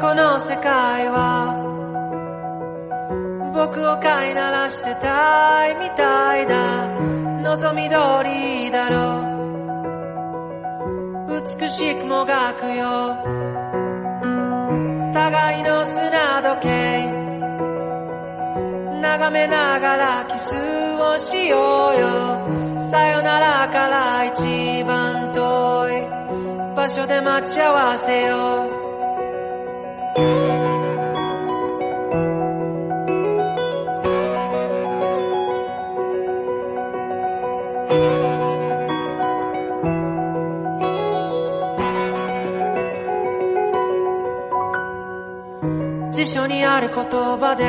この世界は僕を飼いならしてたいみたいだ望み通りだろう。美しくもがくよ。互いの砂時計。眺めながらキスをしようよ。さよならから一番遠い場所で待ち合わせよう。る言葉で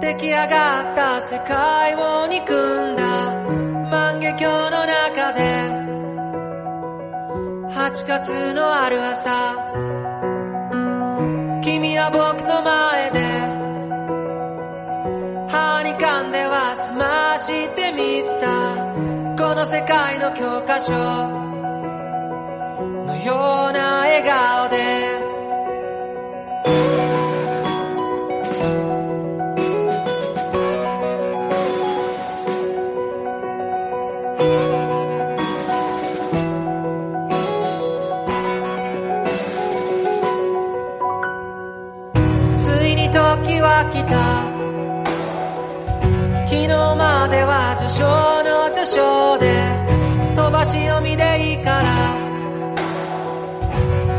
出来上がった世界を憎んだ万華鏡の中で8月のある朝君は僕の前で歯に噛んでは済ましてみせたこの世界の教科書のような笑顔。た。昨日までは序章の序章で飛ばし読みでいいから。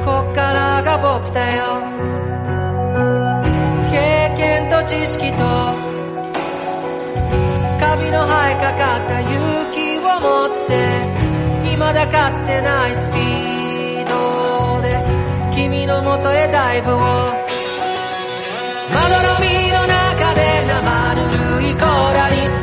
こっからが僕だよ。経験と知識とカビの生えかかった勇気を持って未だかつてないスピードで君のもとへダイブを。まどろまぬるいコらに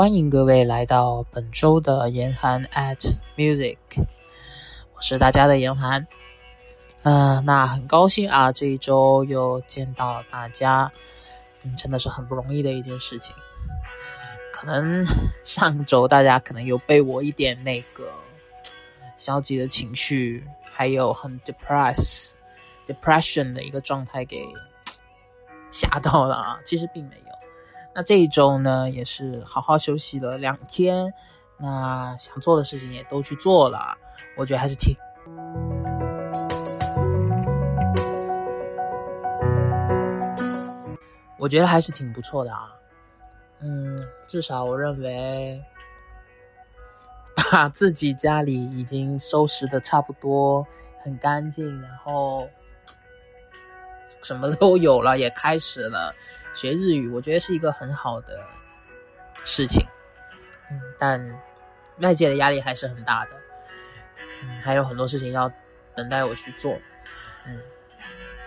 欢迎各位来到本周的严寒 at music，我是大家的严寒。嗯、那很高兴啊，这一周又见到大家，嗯，真的是很不容易的一件事情。可能上周大家可能有被我一点那个消极的情绪，还有很 depress depression 的一个状态给吓到了啊，其实并没有。那这一周呢，也是好好休息了两天，那想做的事情也都去做了，我觉得还是挺，我觉得还是挺不错的啊。嗯，至少我认为，把自己家里已经收拾的差不多，很干净，然后什么都有了，也开始了。学日语，我觉得是一个很好的事情，嗯，但外界的压力还是很大的，嗯，还有很多事情要等待我去做，嗯，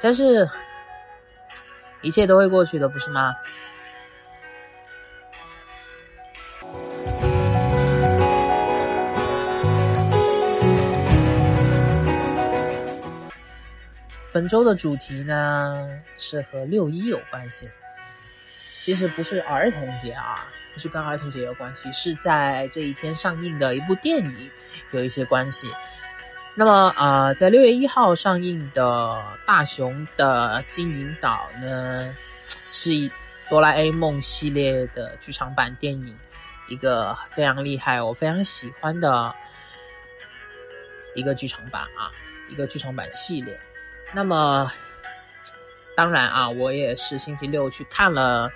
但是一切都会过去的，不是吗？本周的主题呢是和六一有关系。其实不是儿童节啊，不是跟儿童节有关系，是在这一天上映的一部电影有一些关系。那么呃，在六月一号上映的《大雄的金银岛》呢，是哆啦 A 梦系列的剧场版电影，一个非常厉害，我非常喜欢的一个剧场版啊，一个剧场版系列。那么当然啊，我也是星期六去看了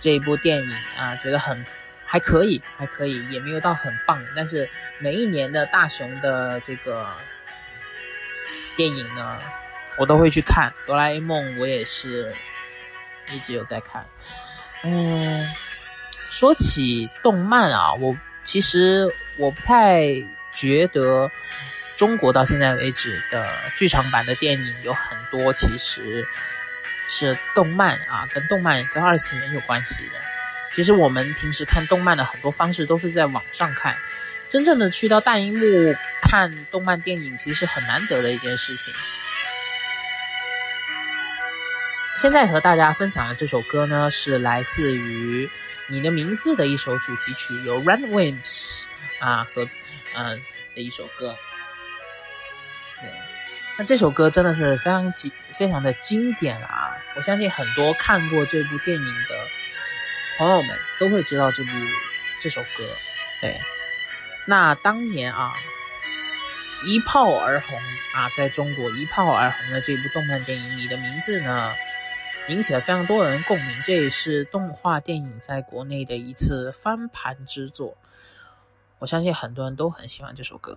这一部电影啊，觉得很还可以，还可以，也没有到很棒。但是每一年的大雄的这个电影呢，我都会去看。哆啦 A 梦我也是一直有在看。嗯，说起动漫啊，我其实我不太觉得中国到现在为止的剧场版的电影有很多，其实是动漫啊，跟动漫跟二次元有关系的。其实我们平时看动漫的很多方式都是在网上看，真正的去到大荧幕看动漫电影，其实是很难得的一件事情。现在和大家分享的这首歌呢，是来自于《你的名字》的一首主题曲，由 Runwings 啊和嗯的一首歌。那这首歌真的是非常经非常的经典啊！我相信很多看过这部电影的朋友们都会知道这部这首歌。对，那当年啊一炮而红啊，在中国一炮而红的这部动漫电影《你的名字》呢。引起了非常多人共鸣，这也是动画电影在国内的一次翻盘之作。我相信很多人都很喜欢这首歌。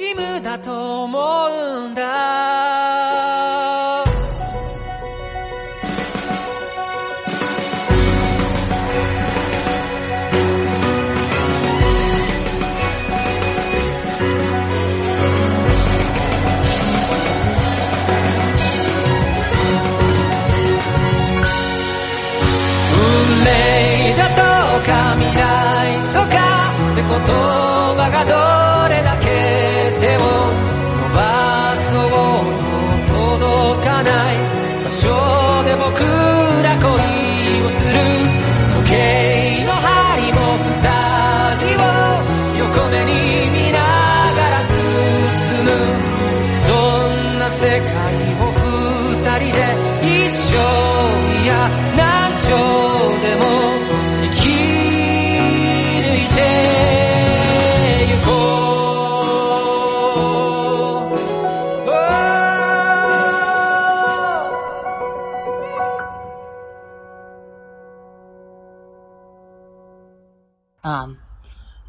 義務だと思うんだ。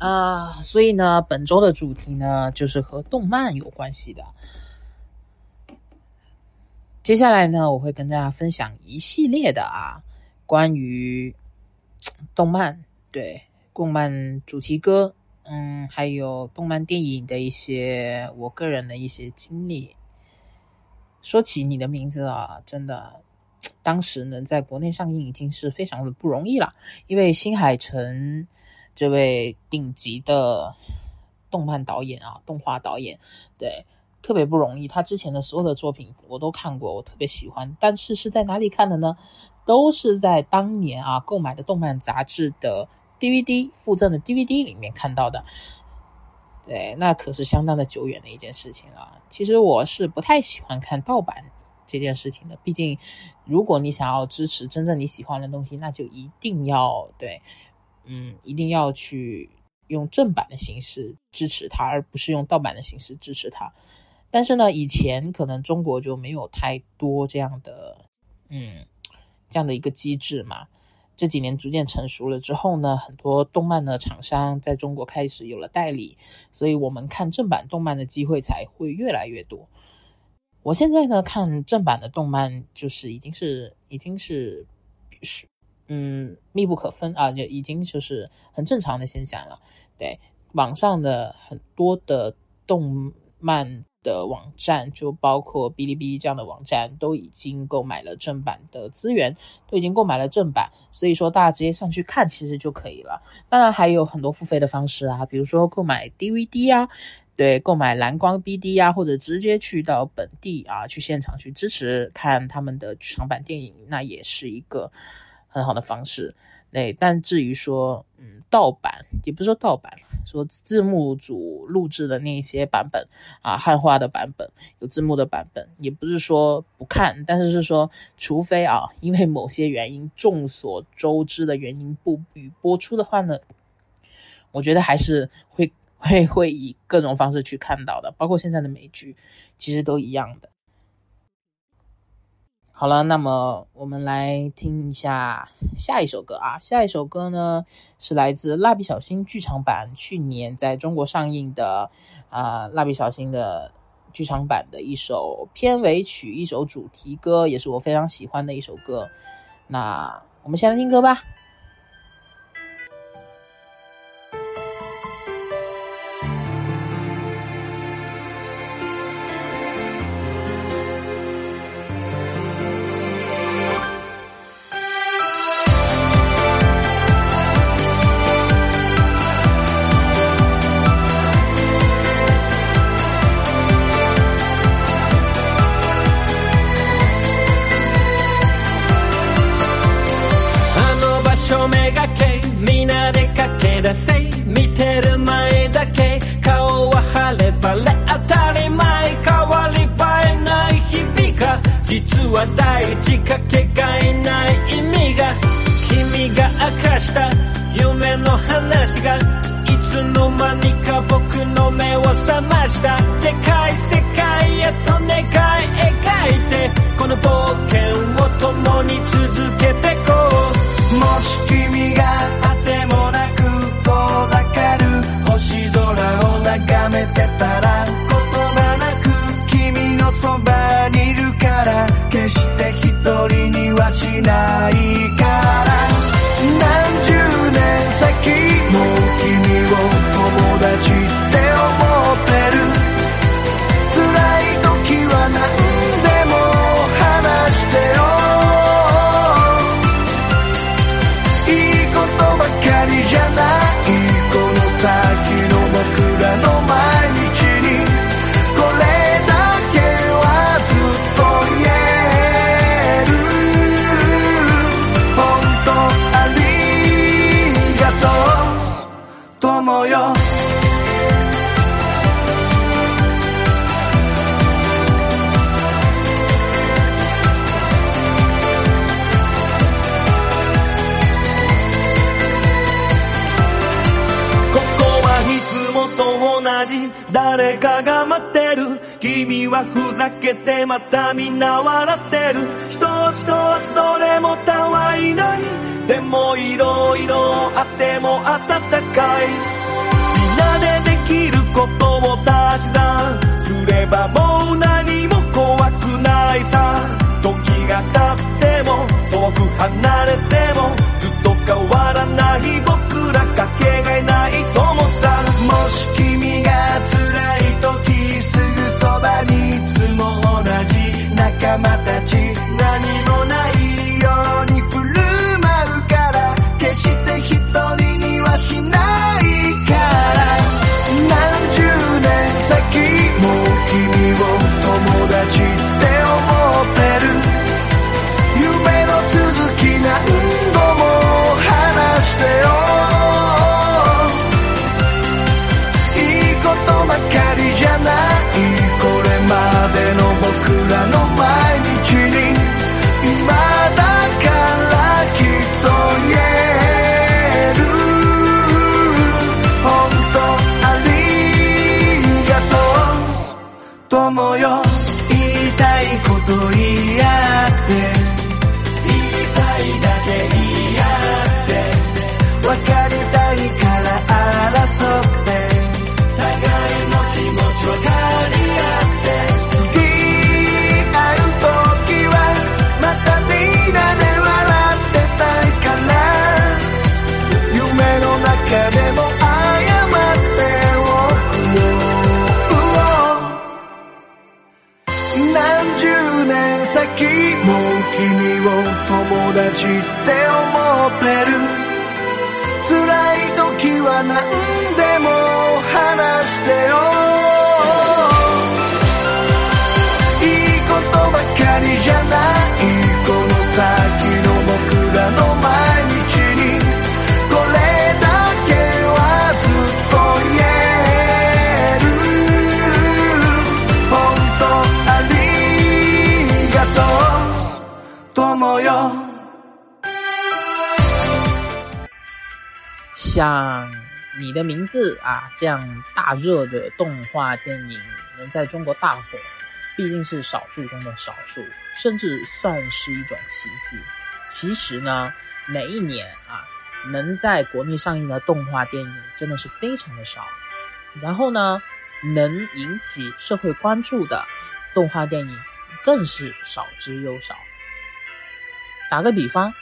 呃，所以呢，本周的主题呢，就是和动漫有关系的。接下来呢，我会跟大家分享一系列的啊，关于动漫，对动漫主题歌，嗯，还有动漫电影的一些我个人的一些经历。说起你的名字啊，真的，当时能在国内上映已经是非常的不容易了，因为新海诚这位顶级的动漫导演啊，动画导演，对。特别不容易，他之前的所有的作品我都看过，我特别喜欢。但是是在哪里看的呢？都是在当年啊购买的动漫杂志的 DVD 附赠的 DVD 里面看到的。对，那可是相当的久远的一件事情了。其实我是不太喜欢看盗版这件事情的，毕竟如果你想要支持真正你喜欢的东西，那就一定要对，嗯，一定要去用正版的形式支持它，而不是用盗版的形式支持它。但是呢，以前可能中国就没有太多这样的，嗯，这样的一个机制嘛。这几年逐渐成熟了之后呢，很多动漫的厂商在中国开始有了代理，所以我们看正版动漫的机会才会越来越多。我现在呢，看正版的动漫就是已经是已经是是嗯密不可分啊，就已经就是很正常的现象了。对，网上的很多的动漫。的网站，就包括哔哩哔哩这样的网站，都已经购买了正版的资源，都已经购买了正版，所以说大家直接上去看其实就可以了。当然还有很多付费的方式啊，比如说购买 DVD 啊，对，购买蓝光 BD 啊，或者直接去到本地啊，去现场去支持看他们的剧场版电影，那也是一个很好的方式。对，但至于说，嗯，盗版也不是说盗版，说字幕组录制的那些版本啊，汉化的版本有字幕的版本，也不是说不看，但是是说，除非啊，因为某些原因，众所周知的原因不予播出的话呢，我觉得还是会会会以各种方式去看到的，包括现在的美剧，其实都一样的。好了，那么我们来听一下下一首歌啊。下一首歌呢是来自《蜡笔小新》剧场版去年在中国上映的啊，《蜡笔小新》的剧场版的一首片尾曲，一首主题歌，也是我非常喜欢的一首歌。那我们先来听歌吧。は大事かけがえない意味が。君が明かした夢の話がいつの間にか僕の目を覚ました。でかい世界へと願い描いてこの冒険を共に続けて camada de とう友よ言いたいこと言い合って達って思ってる。辛い時は何でも話してよ。いいことばかりじゃない。この先の僕らの毎日に。これだけはずっと言える。本当ありがとう。友よ。像你的名字啊这样大热的动画电影能在中国大火，毕竟是少数中的少数，甚至算是一种奇迹。其实呢，每一年啊，能在国内上映的动画电影真的是非常的少。然后呢，能引起社会关注的动画电影更是少之又少。打个比方，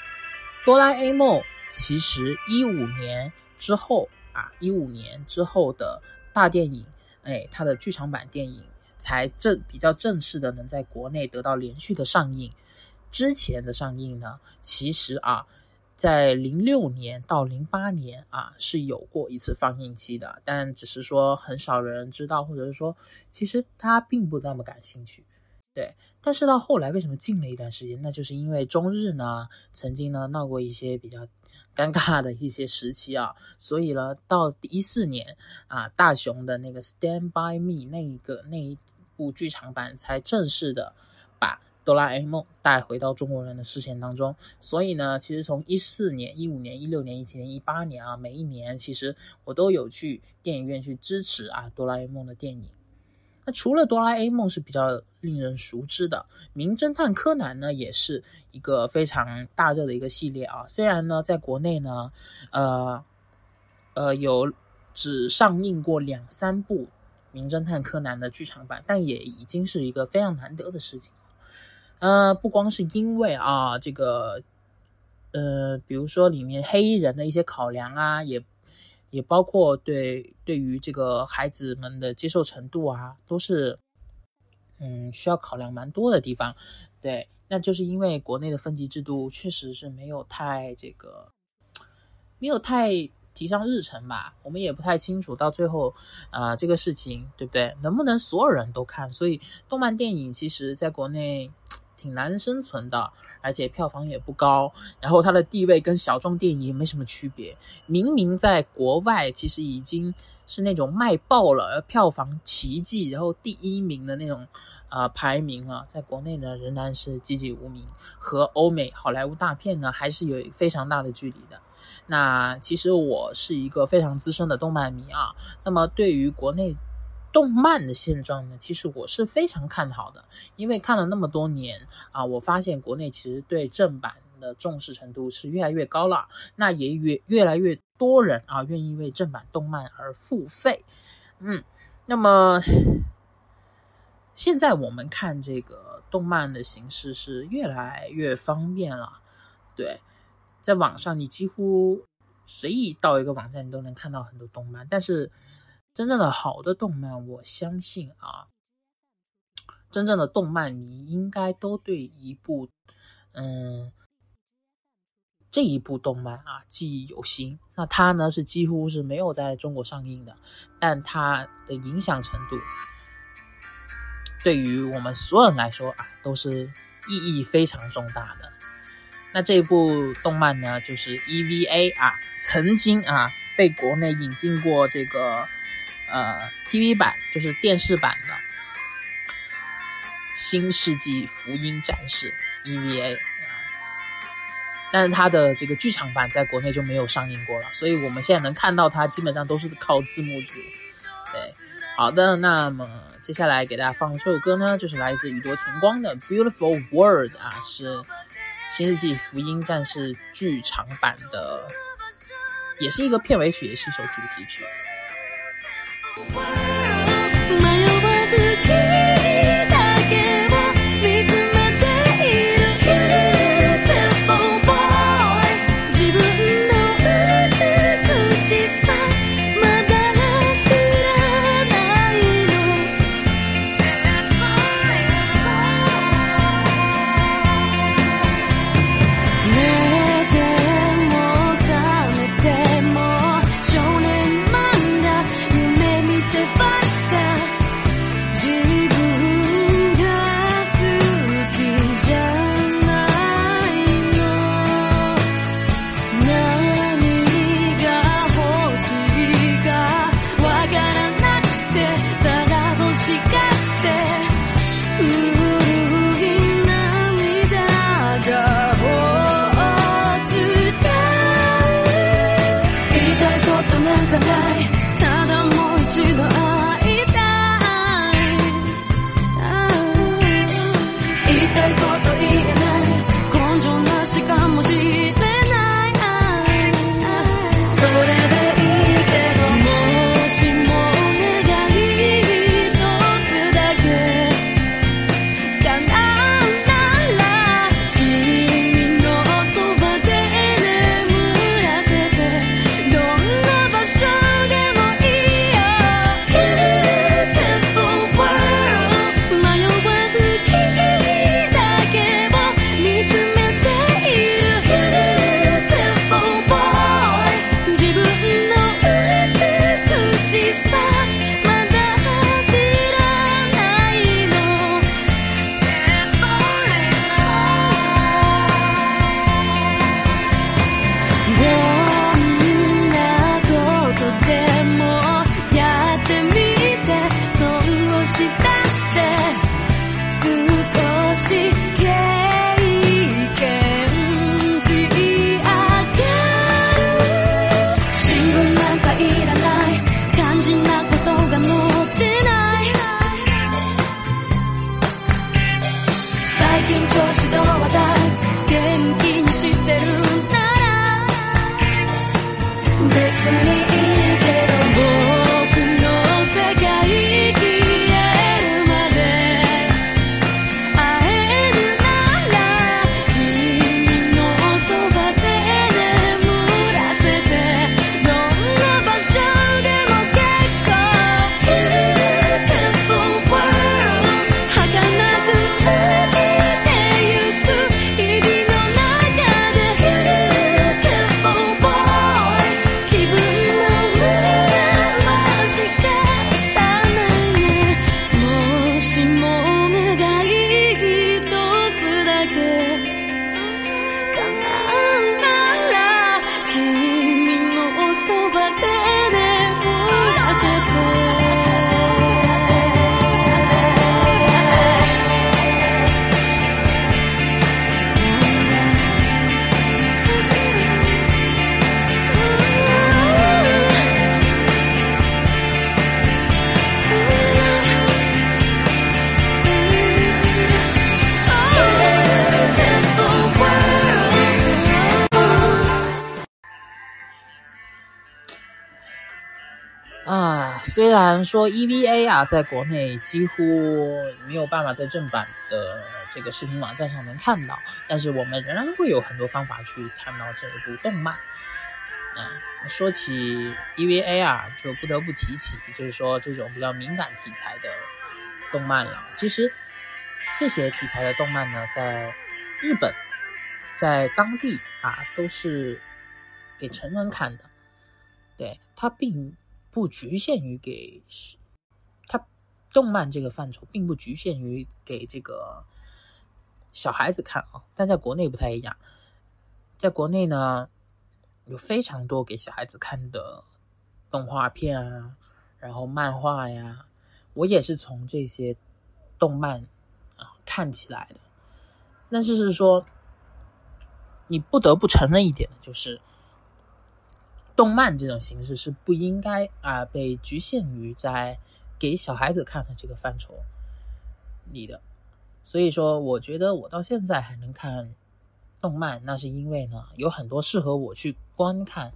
哆啦 A 梦其实一五年之后啊，一五年之后的大电影，哎，它的剧场版电影才正比较正式的能在国内得到连续的上映。之前的上映呢，其实啊，在零六年到零八年啊是有过一次放映期的，但只是说很少人知道，或者是说其实他并不那么感兴趣。对，但是到后来为什么静了一段时间？那就是因为中日呢曾经呢闹过一些比较 尴尬的一些时期啊，所以呢到一四年啊大雄的那个《Stand by Me》那一个那一部剧场版才正式的把哆啦 A 梦带回到中国人的视线当中。所以呢，其实从一四年、一五年、一六年、一七年、一八年啊，每一年其实我都有去电影院去支持啊哆啦 A 梦的电影。除了哆啦 A 梦是比较令人熟知的，名侦探柯南呢，也是一个非常大热的一个系列啊。虽然呢，在国内呢，呃呃有只上映过两三部名侦探柯南的剧场版，但也已经是一个非常难得的事情。呃，不光是因为啊，这个呃，比如说里面黑衣人的一些考量啊，也。也包括对对于这个孩子们的接受程度啊，都是嗯需要考量蛮多的地方。对，那就是因为国内的分级制度确实是没有太这个没有太提上日程吧。我们也不太清楚到最后啊这个事情对不对，能不能所有人都看？所以动漫电影其实在国内挺难生存的。而且票房也不高，然后它的地位跟小众电影也没什么区别。明明在国外其实已经是那种卖爆了、票房奇迹，然后第一名的那种呃排名了，在国内呢仍然是籍籍无名，和欧美好莱坞大片呢还是有非常大的距离的。那其实我是一个非常资深的动漫迷啊，那么对于国内。动漫的现状呢，其实我是非常看好的，因为看了那么多年啊，我发现国内其实对正版的重视程度是越来越高了，那也越越来越多人啊愿意为正版动漫而付费。嗯，那么现在我们看这个动漫的形式是越来越方便了，对，在网上你几乎随意到一个网站，你都能看到很多动漫，但是。真正的好的动漫，我相信啊，真正的动漫迷应该都对一部，嗯，这一部动漫啊记忆犹新。那它呢是几乎是没有在中国上映的，但它的影响程度，对于我们所有人来说啊，都是意义非常重大的。那这部动漫呢，就是 EVA 啊，曾经啊被国内引进过这个。呃，TV 版就是电视版的《新世纪福音战士》EVA，但是它的这个剧场版在国内就没有上映过了，所以我们现在能看到它基本上都是靠字幕组。对，好的，那么接下来给大家放这首歌呢，就是来自宇多田光的《Beautiful World》啊，是《新世纪福音战士》剧场版的，也是一个片尾曲，也是一首主题曲。away. 然说 EVA 啊，在国内几乎没有办法在正版的这个视频网站上能看到，但是我们仍然会有很多方法去看到这一部动漫。嗯，说起 EVA 啊，就不得不提起，就是说这种比较敏感题材的动漫了。其实这些题材的动漫呢，在日本，在当地啊，都是给成人看的。对，它并。不局限于给，它动漫这个范畴并不局限于给这个小孩子看啊，但在国内不太一样，在国内呢有非常多给小孩子看的动画片啊，然后漫画呀，我也是从这些动漫啊看起来的，但是是说你不得不承认一点就是。动漫这种形式是不应该啊被局限于在给小孩子看的这个范畴里的，所以说我觉得我到现在还能看动漫，那是因为呢有很多适合我去观看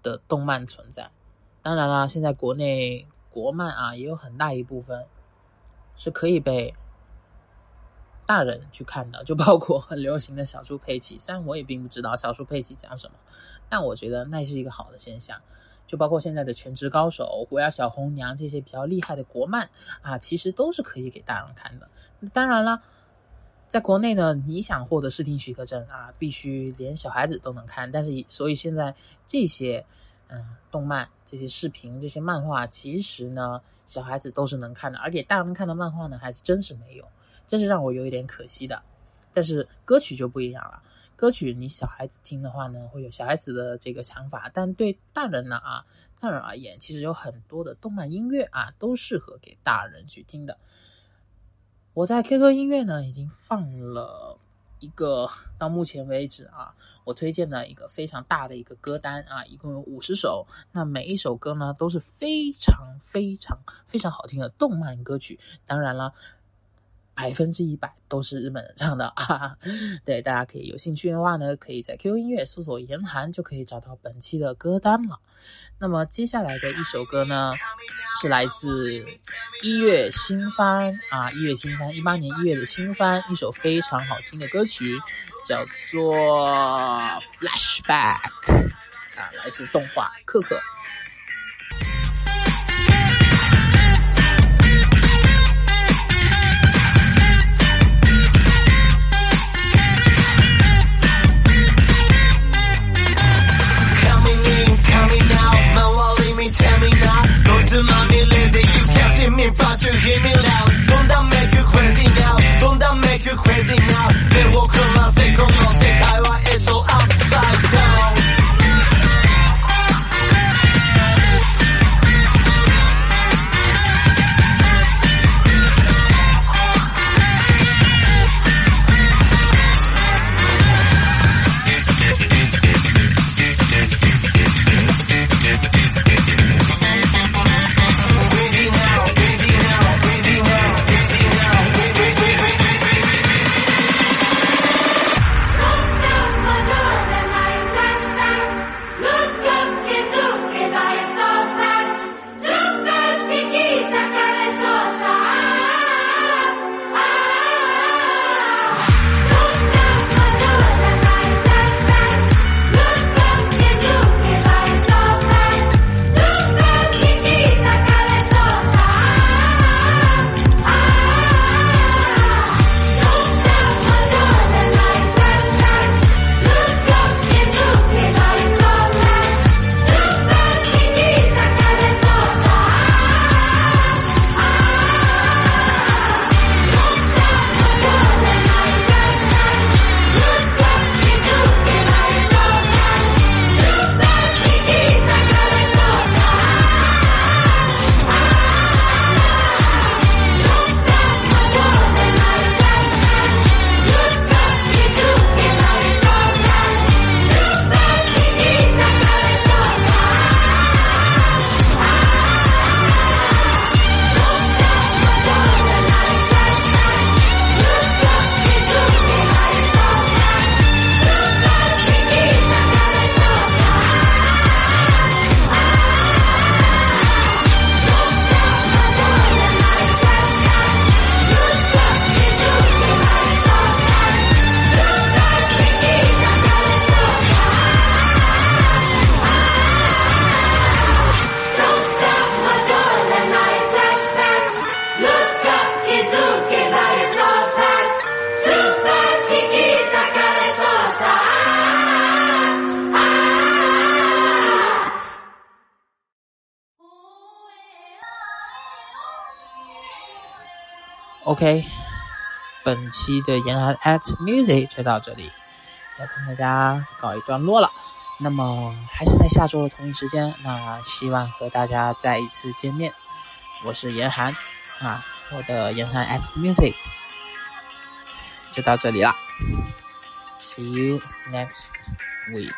的动漫存在。当然啦，现在国内国漫啊也有很大一部分是可以被。大人去看的，就包括很流行的小猪佩奇。虽然我也并不知道小猪佩奇讲什么，但我觉得那是一个好的现象。就包括现在的全职高手、虎牙小红娘这些比较厉害的国漫啊，其实都是可以给大人看的。当然了，在国内呢，你想获得视听许可证啊，必须连小孩子都能看。但是，所以现在这些嗯动漫、这些视频、这些漫画，其实呢，小孩子都是能看的，而且大人看的漫画呢，还是真是没有。这是让我有一点可惜的，但是歌曲就不一样了。歌曲你小孩子听的话呢，会有小孩子的这个想法，但对大人呢啊，大人而言，其实有很多的动漫音乐啊，都适合给大人去听的。我在 QQ 音乐呢，已经放了一个到目前为止啊，我推荐的一个非常大的一个歌单啊，一共有五十首。那每一首歌呢，都是非常非常非常好听的动漫歌曲。当然了。百分之一百都是日本人唱的啊！对，大家可以有兴趣的话呢，可以在 QQ 音乐搜索“严寒”就可以找到本期的歌单了。那么接下来的一首歌呢，是来自一月新番啊，一月新番，一八年一月的新番，一首非常好听的歌曲，叫做《Flashback》啊，来自动画《克克》。ok 本期的严寒 at music 就到这里要跟大家告一段落了。那么还是在下周的同一时间那希望和大家再一次见面。我是严寒啊我的严寒 at music 就到这里了。See you next week